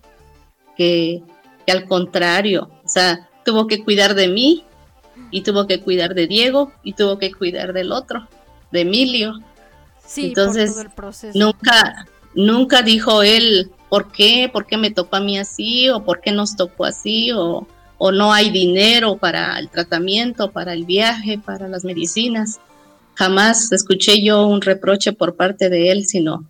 que, al contrario, o sea, tuvo que cuidar de mí y tuvo que cuidar de Diego y tuvo que cuidar del otro, de Emilio. Sí, Entonces, nunca, nunca dijo él, ¿por qué? ¿Por qué me tocó a mí así? ¿O por qué nos tocó así? ¿O, o no hay dinero para el tratamiento, para el viaje, para las medicinas? jamás escuché yo un reproche por parte de él, sino,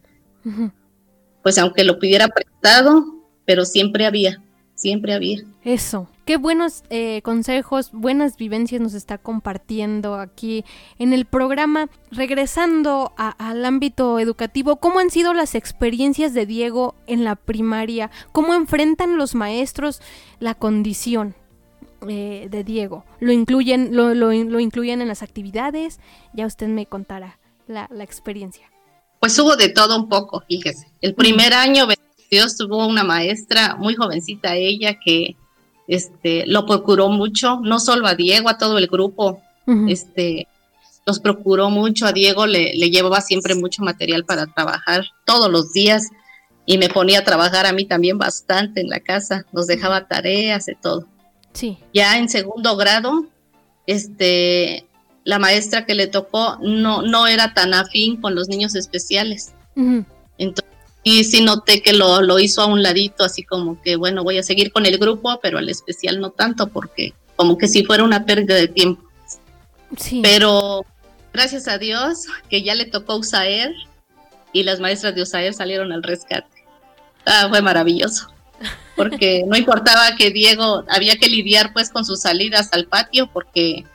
pues aunque lo pidiera prestado, pero siempre había, siempre había. Eso, qué buenos eh, consejos, buenas vivencias nos está compartiendo aquí en el programa. Regresando al ámbito educativo, ¿cómo han sido las experiencias de Diego en la primaria? ¿Cómo enfrentan los maestros la condición? Eh, de Diego. ¿Lo incluyen, lo, lo, incluyen en las actividades? Ya usted me contará la, experiencia. Pues hubo de todo un poco, fíjese. El primer año, Dios tuvo una maestra muy jovencita ella que este, lo procuró mucho, no solo a Diego, a todo el grupo, este, los procuró mucho, a Diego le, le, llevaba siempre mucho material para trabajar todos los días y me ponía a trabajar a mí también bastante en la casa, nos dejaba tareas y todo. Sí. Ya en segundo grado, este, la maestra que le tocó no, no era tan afín con los niños especiales. Entonces, y sí noté que lo, lo, hizo a un ladito, así como que, bueno, voy a seguir con el grupo, pero al especial no tanto, porque como que si fuera una pérdida de tiempo. Sí. Pero gracias a Dios que ya le tocó USAER y las maestras de USAER salieron al rescate. Ah, fue maravilloso, porque no importaba que Diego había que lidiar pues con sus salidas al patio, porque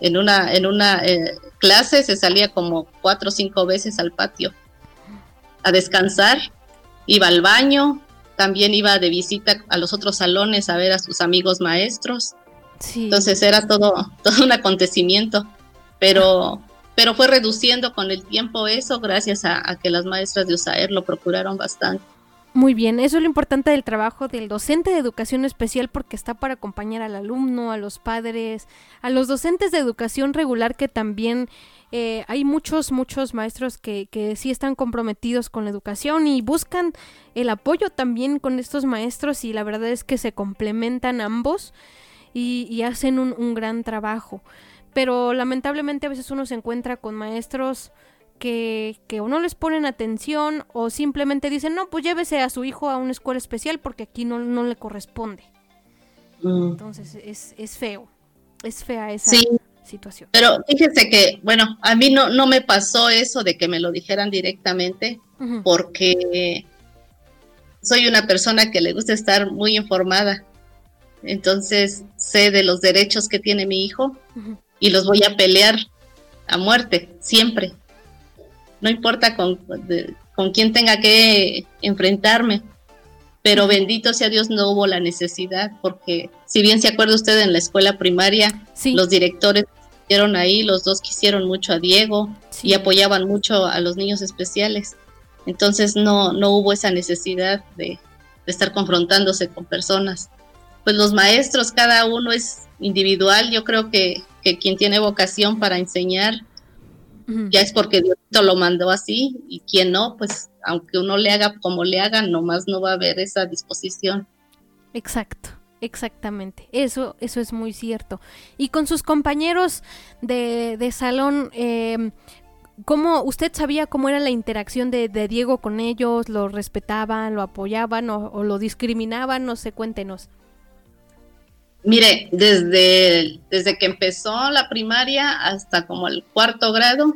en una, en una eh, clase se salía como cuatro o cinco veces al patio a descansar, iba al baño, también iba de visita a los otros salones a ver a sus amigos maestros. Entonces era todo, todo un acontecimiento, pero, pero fue reduciendo con el tiempo eso gracias a, a que las maestras de USAER lo procuraron bastante. Muy bien, eso es lo importante del trabajo del docente de educación especial porque está para acompañar al alumno, a los padres, a los docentes de educación regular que también eh, hay muchos, muchos maestros que, que sí están comprometidos con la educación y buscan el apoyo también con estos maestros y la verdad es que se complementan ambos y, hacen un, un gran trabajo. Pero lamentablemente a veces uno se encuentra con maestros que, que, o no les ponen atención o simplemente dicen, no, pues llévese a su hijo a una escuela especial porque aquí no, no le corresponde. Mm. Entonces es, es, feo, es fea esa situación. Pero fíjese que, bueno, a mí no, no me pasó eso de que me lo dijeran directamente porque soy una persona que le gusta estar muy informada. Entonces sé de los derechos que tiene mi hijo y los voy a pelear a muerte, siempre no importa con, con quién tenga que enfrentarme. Pero bendito sea Dios, no hubo la necesidad, porque si bien se acuerda usted en la escuela primaria, los directores estuvieron ahí, los dos quisieron mucho a Diego y apoyaban mucho a los niños especiales. Entonces no, no hubo esa necesidad de, de estar confrontándose con personas. Pues los maestros, cada uno es individual. Yo creo que, que quien tiene vocación para enseñar ya es porque Dios lo mandó así y quien no, pues aunque uno le haga como le haga, nomás no va a haber esa disposición. Exacto. Exactamente, eso, eso es muy cierto. Y con sus compañeros de, de salón, eh, ¿cómo usted sabía cómo era la interacción de, Diego con ellos? ¿Lo respetaban, lo apoyaban o, o, lo discriminaban? No sé, cuéntenos. Mire, desde, desde que empezó la primaria hasta como el cuarto grado,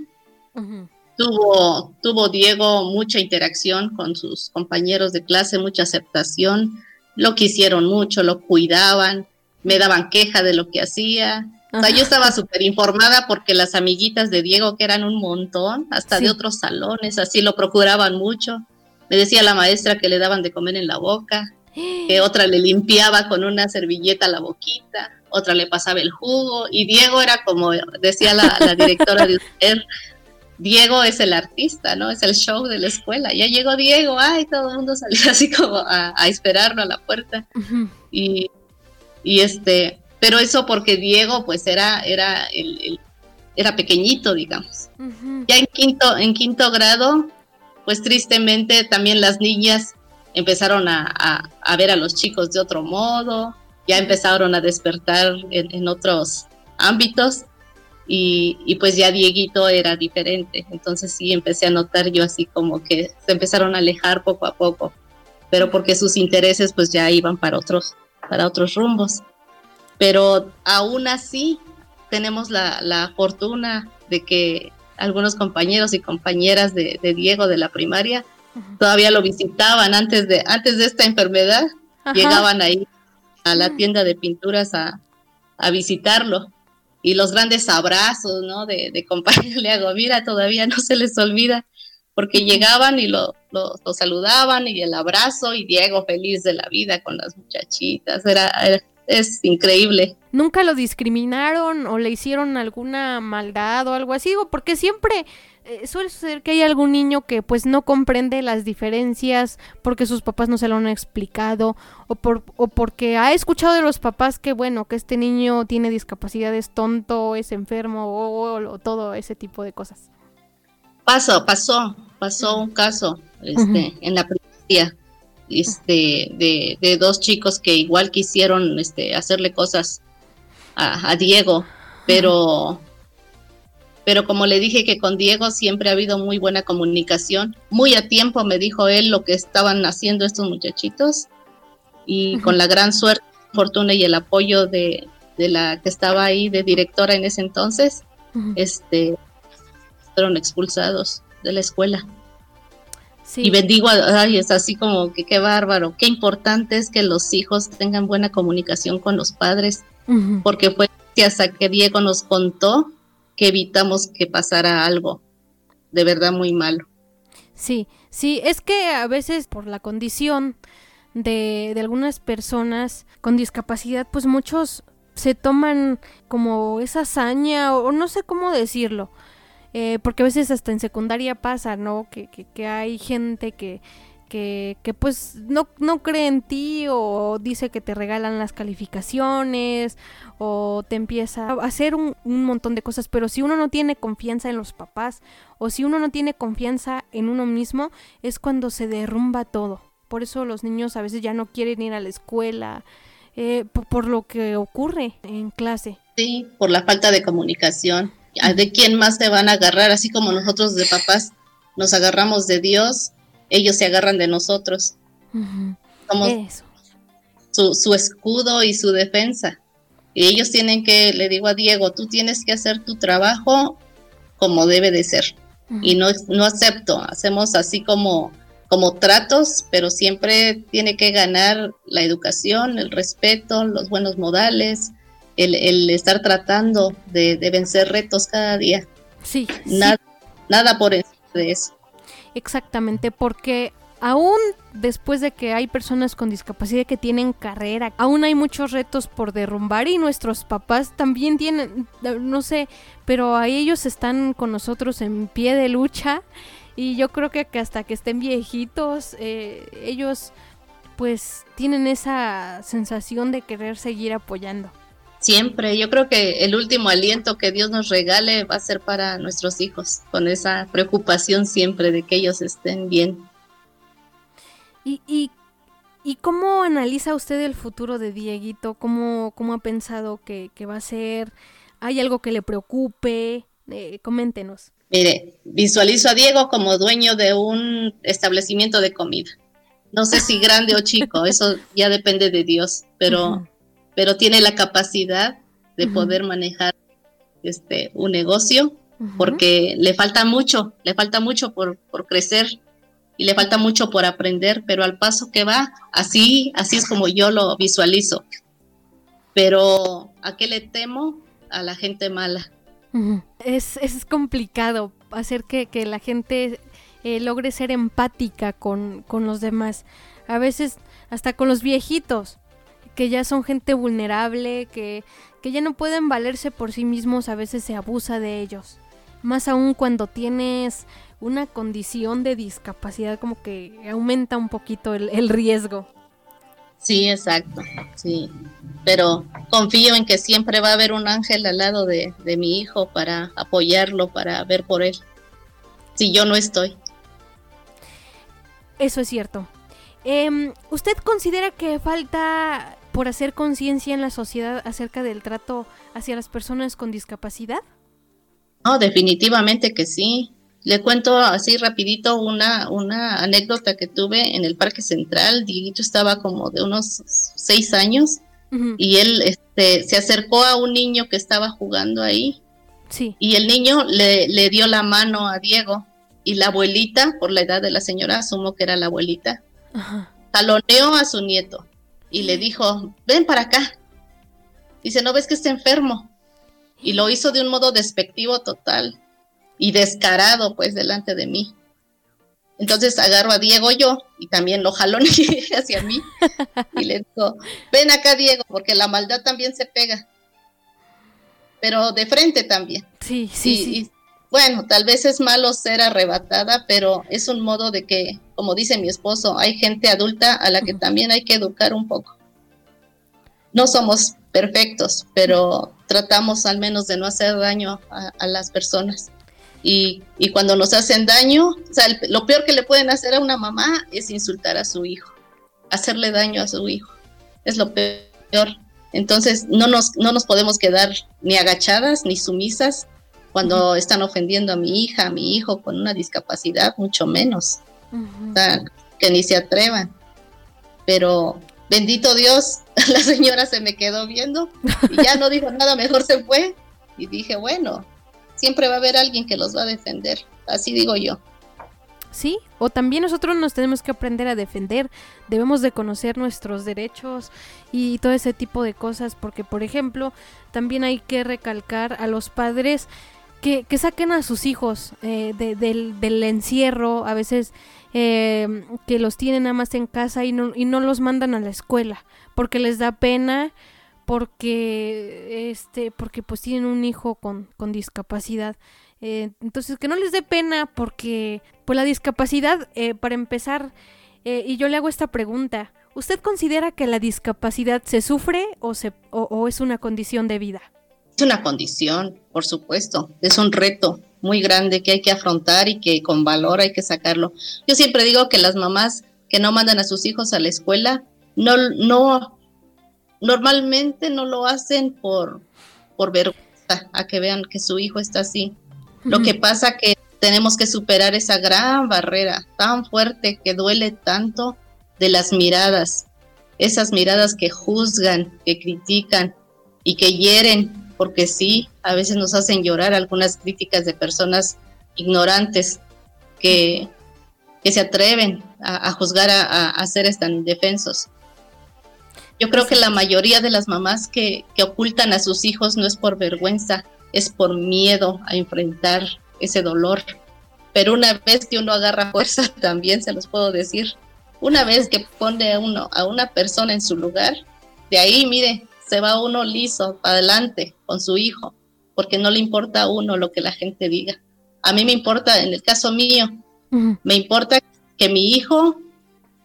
tuvo, tuvo Diego mucha interacción con sus compañeros de clase, mucha aceptación, lo quisieron mucho, lo cuidaban, me daban queja de lo que hacía. O sea, yo estaba súper informada porque las amiguitas de Diego, que eran un montón, hasta de otros salones, así lo procuraban mucho. Me decía la maestra que le daban de comer en la boca que otra le limpiaba con una servilleta la boquita, otra le pasaba el jugo, y Diego era como decía la, directora de usted, Diego es el artista, ¿no? Es el show de la escuela. Ya llegó Diego, ay, todo el mundo salió así como a, esperarlo a la puerta. y, este, pero eso porque Diego pues era, era el, era pequeñito, digamos. Ya en quinto, en quinto grado, pues tristemente también las niñas empezaron a, ver a los chicos de otro modo, ya empezaron a despertar en, otros ámbitos y, pues ya Dieguito era diferente. Entonces sí empecé a notar yo así como que se empezaron a alejar poco a poco, pero porque sus intereses pues ya iban para otros, para otros rumbos. Pero aún así tenemos la, fortuna de que algunos compañeros y compañeras de Diego de la primaria todavía lo visitaban antes de, antes de esta enfermedad, llegaban ahí a la tienda de pinturas a, visitarlo. Y los grandes abrazos, ¿no? De, de compañeros, le hago, mira, todavía no se les olvida, porque llegaban y lo, lo, saludaban y el abrazo y Diego feliz de la vida con las muchachitas, era, es increíble. ¿Nunca lo discriminaron o le hicieron alguna maldad o algo así? ¿O porque siempre eh, suele ser que hay algún niño que pues no comprende las diferencias porque sus papás no se lo han explicado o, por, o porque ha escuchado de los papás que bueno, que este niño tiene discapacidad, es tonto, es enfermo o, todo ese tipo de cosas. Pasó, pasó, pasó un caso este, en la primaria este, de, de, dos chicos que igual quisieron este, hacerle cosas a, Diego, pero, pero como le dije que con Diego siempre ha habido muy buena comunicación, muy a tiempo me dijo él lo que estaban haciendo estos muchachitos y con la gran suerte, fortuna y el apoyo de, de, la que estaba ahí de directora en ese entonces, este, fueron expulsados de la escuela. Y bendigo, ay, es así como que qué bárbaro, qué importante es que los hijos tengan buena comunicación con los padres, porque fue hasta que Diego nos contó que evitamos que pasara algo de verdad muy malo. Sí, sí, es que a veces por la condición de, de algunas personas con discapacidad, pues muchos se toman como esa hazaña o no sé cómo decirlo, eh, porque a veces hasta en secundaria pasa, ¿no? Que, que, hay gente que, que, que, pues no, no cree en ti o dice que te regalan las calificaciones o te empieza a hacer un, un, montón de cosas, pero si uno no tiene confianza en los papás o si uno no tiene confianza en uno mismo, es cuando se derrumba todo. Por eso los niños a veces ya no quieren ir a la escuela, eh, por lo que ocurre en clase. Sí, por la falta de comunicación de quién más te van a agarrar, así como nosotros de papás nos agarramos de Dios, ellos se agarran de nosotros. Somos Su, su, escudo y su defensa. Y ellos tienen que, le digo a Diego, tú tienes que hacer tu trabajo como debe de ser. Y no, no acepto, hacemos así como, como tratos, pero siempre tiene que ganar la educación, el respeto, los buenos modales, el, estar tratando de, vencer retos cada día. Sí. Nada, nada por encima de eso. Exactamente, porque aún después de que hay personas con discapacidad que tienen carrera, aún hay muchos retos por derrumbar y nuestros papás también tienen, no sé, pero ahí ellos están con nosotros en pie de lucha y yo creo que hasta que estén viejitos, eh, ellos pues tienen esa sensación de querer seguir apoyando siempre. Yo creo que el último aliento que Dios nos regale va a ser para nuestros hijos, con esa preocupación siempre de que ellos estén bien. ¿Y, y, y cómo analiza usted el futuro de Dieguito? ¿Cómo, cómo ha pensado que, va a ser? ¿Hay algo que le preocupe? Eh, coméntenos. Mire, visualizo a Diego como dueño de un establecimiento de comida. No sé si grande o chico, eso ya depende de Dios, pero pero tiene la capacidad de poder manejar este un negocio porque le falta mucho, le falta mucho por, por, crecer y le falta mucho por aprender, pero al paso que va, así, así es como yo lo visualizo. Pero ¿a qué le temo? A la gente mala. es, es, complicado hacer que, que la gente eh, logre ser empática con, con los demás. A veces hasta con los viejitos que ya son gente vulnerable, que, que ya no pueden valerse por sí mismos, a veces se abusa de ellos. Más aún cuando tienes una condición de discapacidad, como que aumenta un poquito el, riesgo. Sí, exacto, sí. Pero confío en que siempre va a haber un ángel al lado de, de mi hijo para apoyarlo, para ver por él. Si yo no estoy. Eso es cierto. Em, ¿Usted considera que falta por hacer conciencia en la sociedad acerca del trato hacia las personas con discapacidad? No, definitivamente que sí. Le cuento así rapidito una, una anécdota que tuve en el Parque Central. Dieguito estaba como de unos seis años y él este, se acercó a un niño que estaba jugando ahí. Sí. Y el niño le, le dio la mano a Diego y la abuelita, por la edad de la señora, asumo que era la abuelita, taloneó a su nieto y le dijo, ven para acá. Dice, ¿no ves que está enfermo? Y lo hizo de un modo despectivo total y descarado, pues, delante de mí. Entonces agarro a Diego yo y también lo jaloneé hacia mí y le digo, ven acá Diego, porque la maldad también se pega, pero de frente también. Sí, sí, sí bueno, tal vez es malo ser arrebatada, pero es un modo de que, como dice mi esposo, hay gente adulta a la que también hay que educar un poco. No somos perfectos, pero tratamos al menos de no hacer daño a, las personas. Y, cuando nos hacen daño, o sea, lo peor que le pueden hacer a una mamá es insultar a su hijo. hacerle daño a su hijo. Es lo peor. Entonces, no nos, no nos podemos quedar ni agachadas ni sumisas cuando están ofendiendo a mi hija, a mi hijo con una discapacidad, mucho menos. que ni se atrevan. Pero bendito Dios, la señora se me quedó viendo y ya no dijo nada, mejor se fue. Y dije, bueno, siempre va a haber alguien que los va a defender. Así digo yo. Sí, o también nosotros nos tenemos que aprender a defender, debemos de conocer nuestros derechos y todo ese tipo de cosas, porque por ejemplo, también hay que recalcar a los padres que, saquen a sus hijos eh, del, encierro, a veces eh, que los tienen nada más en casa y no, y no los mandan a la escuela, porque les da pena, porque este, porque pues tienen un hijo con, con discapacidad. Eh, entonces, que no les dé pena porque, pues la discapacidad, para empezar, y yo le hago esta pregunta, ¿usted considera que la discapacidad se sufre o, se, o, es una condición de vida? Es una condición, por supuesto, es un reto muy grande que hay que afrontar y que con valor hay que sacarlo. Yo siempre digo que las mamás que no mandan a sus hijos a la escuela, no, no, normalmente no lo hacen por, por vergüenza, a que vean que su hijo está así. Lo que pasa que tenemos que superar esa gran barrera tan fuerte que duele tanto de las miradas, esas miradas que juzgan, que critican y que hieren, porque sí, a veces nos hacen llorar algunas críticas de personas ignorantes que, que se atreven a, juzgar a, a, seres tan indefensos. Yo creo que la mayoría de las mamás que, que ocultan a sus hijos no es por vergüenza, es por miedo a enfrentar ese dolor. Pero una vez que uno agarra fuerza, también se los puedo decir, una vez que pone a, uno, a una persona en su lugar, de ahí, mire, se va uno liso adelante con su hijo, porque no le importa a uno lo que la gente diga. A mí me importa, en el caso mío, me importa que mi hijo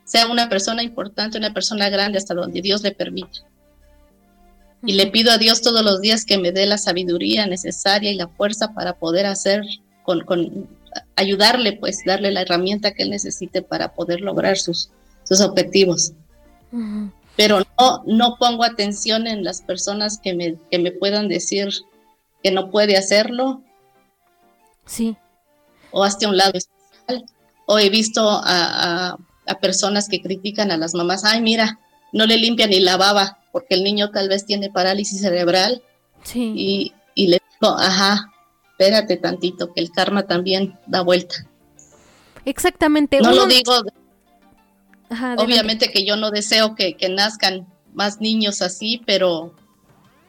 sea una persona importante, una persona grande hasta donde Dios le permita. Y le pido a Dios todos los días que me dé la sabiduría necesaria y la fuerza para poder hacer, con, ayudarle, pues, darle la herramienta que él necesite para poder lograr sus, sus objetivos. Pero no, no pongo atención en las personas que me, que me puedan decir que no puede hacerlo. Sí. O hasta un lado especial. O he visto a, a personas que critican a las mamás, ay, mira, no le limpia ni la baba porque el niño tal vez tiene parálisis cerebral. Sí. Y, y le digo, ajá, espérate tantito, que el karma también da vuelta. Exactamente. No lo digo, obviamente que yo no deseo que, nazcan más niños así, pero,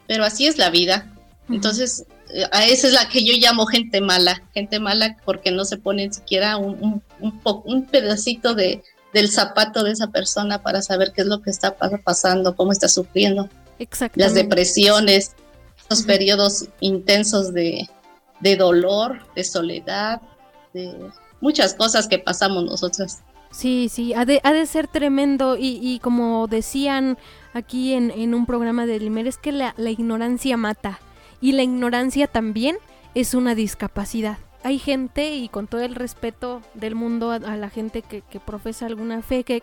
pero así es la vida. Entonces, eh, a esa es la que yo llamo gente mala, gente mala porque no se pone siquiera un, un, un pedacito de, del zapato de esa persona para saber qué es lo que está pasando, cómo está sufriendo. Las depresiones, esos periodos intensos de, dolor, de soledad, de muchas cosas que pasamos nosotras. Sí, sí, ha de, ser tremendo y, como decían aquí en, un programa de Limer, es que la ignorancia mata y la ignorancia también es una discapacidad hay gente, y con todo el respeto del mundo a, la gente que, profesa alguna fe, que,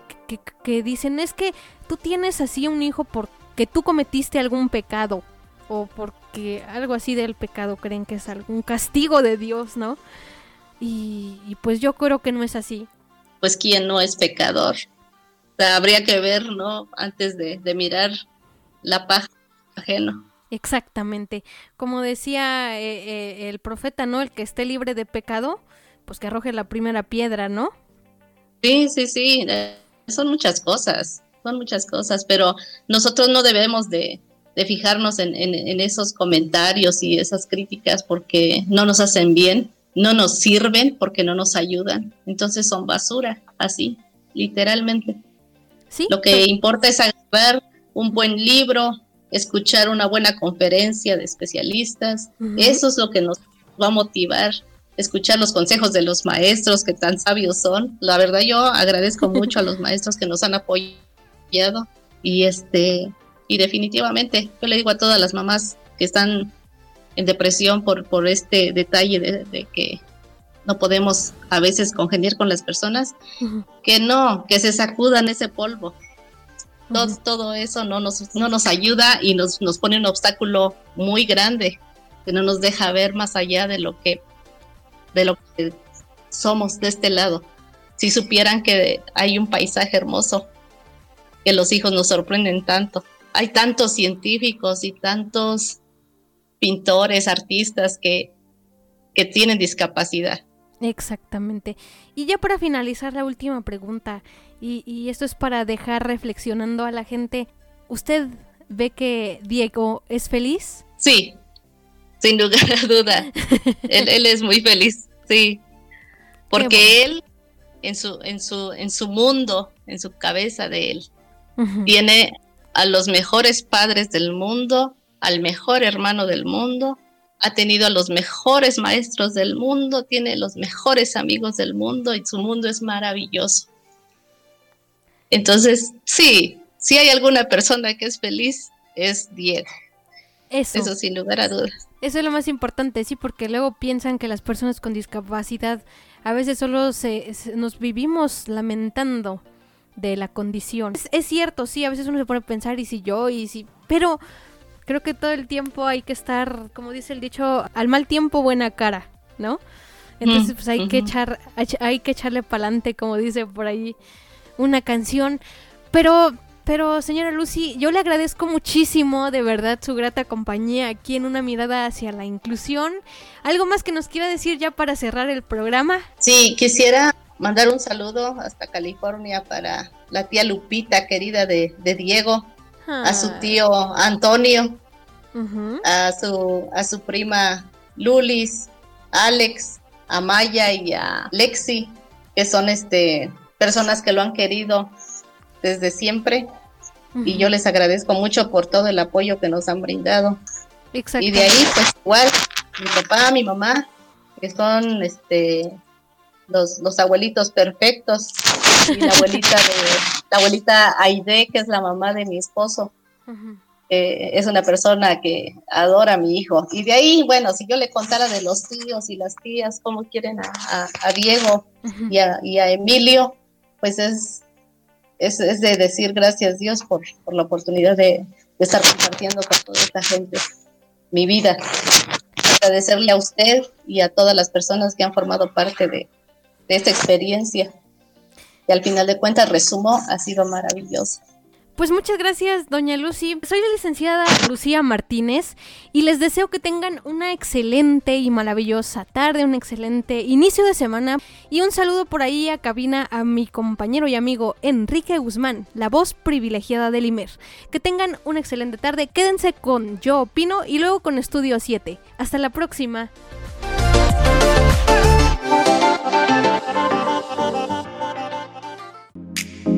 que, dicen, es que tú tienes así un hijo porque tú cometiste algún pecado, o porque algo así del pecado creen que es algún castigo de Dios, ¿no? Y, pues yo creo que no es así. Pues quién no es pecador. habría que ver, ¿no? Antes de, de mirar la paja ajeno. Exactamente. Como decía eh, eh, el profeta, ¿no? El que esté libre de pecado, pues que arroje la primera piedra, ¿no? Sí, sí, sí. Eh, son muchas cosas, son muchas cosas, pero nosotros no debemos de, fijarnos en, esos comentarios y esas críticas porque no nos hacen bien, no nos sirven porque no nos ayudan. Entonces son basura, así, literalmente. Sí. Lo que importa es agarrar un buen libro, escuchar una buena conferencia de especialistas. Eso es lo que nos va a motivar, escuchar los consejos de los maestros que tan sabios son. La verdad yo agradezco mucho a los maestros que nos han apoyado y este y definitivamente yo le digo a todas las mamás que están en depresión por, por este detalle de, que no podemos a veces congeniar con las personas, que no, que se sacudan ese polvo, todo, todo eso no nos, no nos ayuda y nos, nos pone un obstáculo muy grande que no nos deja ver más allá de lo que, de lo que somos de este lado. Si supieran que hay un paisaje hermoso, que los hijos nos sorprenden tanto. Hay tantos científicos y tantos pintores, artistas que, que tienen discapacidad. Exactamente. Y ya para finalizar la última pregunta, y, esto es para dejar reflexionando a la gente, ¿usted ve que Diego es feliz? Sí, sin lugar a duda. él, es muy feliz, sí. Porque él, en su, en, su, en su mundo, en su cabeza de él, tiene a los mejores padres del mundo, al mejor hermano del mundo, ha tenido a los mejores maestros del mundo, tiene los mejores amigos del mundo y su mundo es maravilloso. Entonces, sí, si hay alguna persona que es feliz, es Diego. Eso. Eso sin lugar a dudas. Eso es lo más importante, sí, porque luego piensan que las personas con discapacidad a veces solo se, nos vivimos lamentando de la condición. Es, es, cierto, sí, a veces uno se pone a pensar y si yo y si... Pero creo que todo el tiempo hay que estar, como dice el dicho, al mal tiempo buena cara, ¿no? Entonces, pues hay que echar, hay que echarle pa'lante, como dice por ahí una canción. Pero, pero, señora Lucy, yo le agradezco muchísimo, de verdad, su grata compañía aquí en una mirada hacia la inclusión. ¿Algo más que nos quiera decir ya para cerrar el programa? Sí, quisiera mandar un saludo hasta California para la tía Lupita, querida de, de Diego, a su tío Antonio, a, su, a su prima Lulis, Alex, a Maya y a Lexi, que son este personas que lo han querido desde siempre. Y yo les agradezco mucho por todo el apoyo que nos han brindado. Y de ahí, pues igual, mi papá, mi mamá, que son este los, los abuelitos perfectos, y la abuelita de, la abuelita Aide, que es la mamá de mi esposo. es una persona que adora a mi hijo. Y de ahí, bueno, si yo le contara de los tíos y las tías, cómo quieren a, a, Diego y, a, y, a, Emilio, pues es, es, es, de decir gracias Dios por, por la oportunidad de, de, estar compartiendo con toda esta gente mi vida. Agradecerle a usted y a todas las personas que han formado parte de, de esta experiencia y al final de cuentas, resumo, ha sido maravilloso. Pues muchas gracias, doña Lucy. Soy la licenciada Lucía Martínez y les deseo que tengan una excelente y maravillosa tarde, un excelente inicio de semana y un saludo por ahí a cabina a mi compañero y amigo Enrique Guzmán, la voz privilegiada del IMER. Que tengan una excelente tarde, quédense con Yo Opino y luego con Estudio 7. Hasta la próxima.